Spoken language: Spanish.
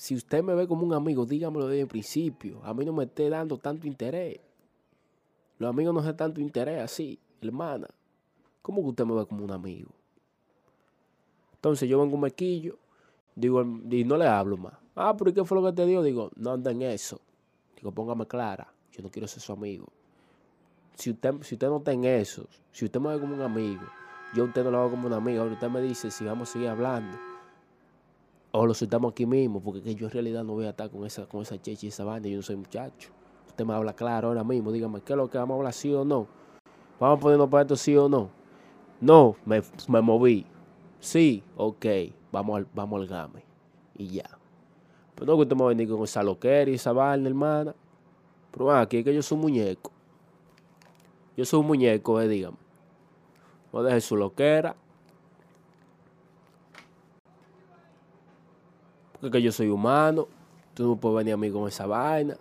Si usted me ve como un amigo, dígamelo desde el principio. A mí no me esté dando tanto interés. Los amigos no se tanto interés así, hermana. ¿Cómo que usted me ve como un amigo? Entonces yo vengo un mequillo, digo, y no le hablo más. Ah, pero ¿y qué fue lo que te dio? Digo, no anda en eso. Digo, póngame clara, yo no quiero ser su amigo. Si usted, si usted no está en eso, si usted me ve como un amigo, yo a usted no lo hago como un amigo. Ahora usted me dice si vamos a seguir hablando. O lo soltamos aquí mismo, porque yo en realidad no voy a estar con esa, con esa checha y esa banda, yo no soy muchacho. Usted me habla claro ahora mismo, dígame, ¿qué es lo que vamos a hablar, sí o no? Vamos a ponernos para esto, sí o no. No, me, me moví. Sí, ok, vamos al, vamos al game. Y ya. Pero no que usted me venir con esa loquera y esa vaina, hermana. Pero aquí es que yo soy un muñeco. Yo soy un muñeco, eh, dígame. No deje su loquera. Que yo soy humano. Tú no puedes venir a mí con esa vaina.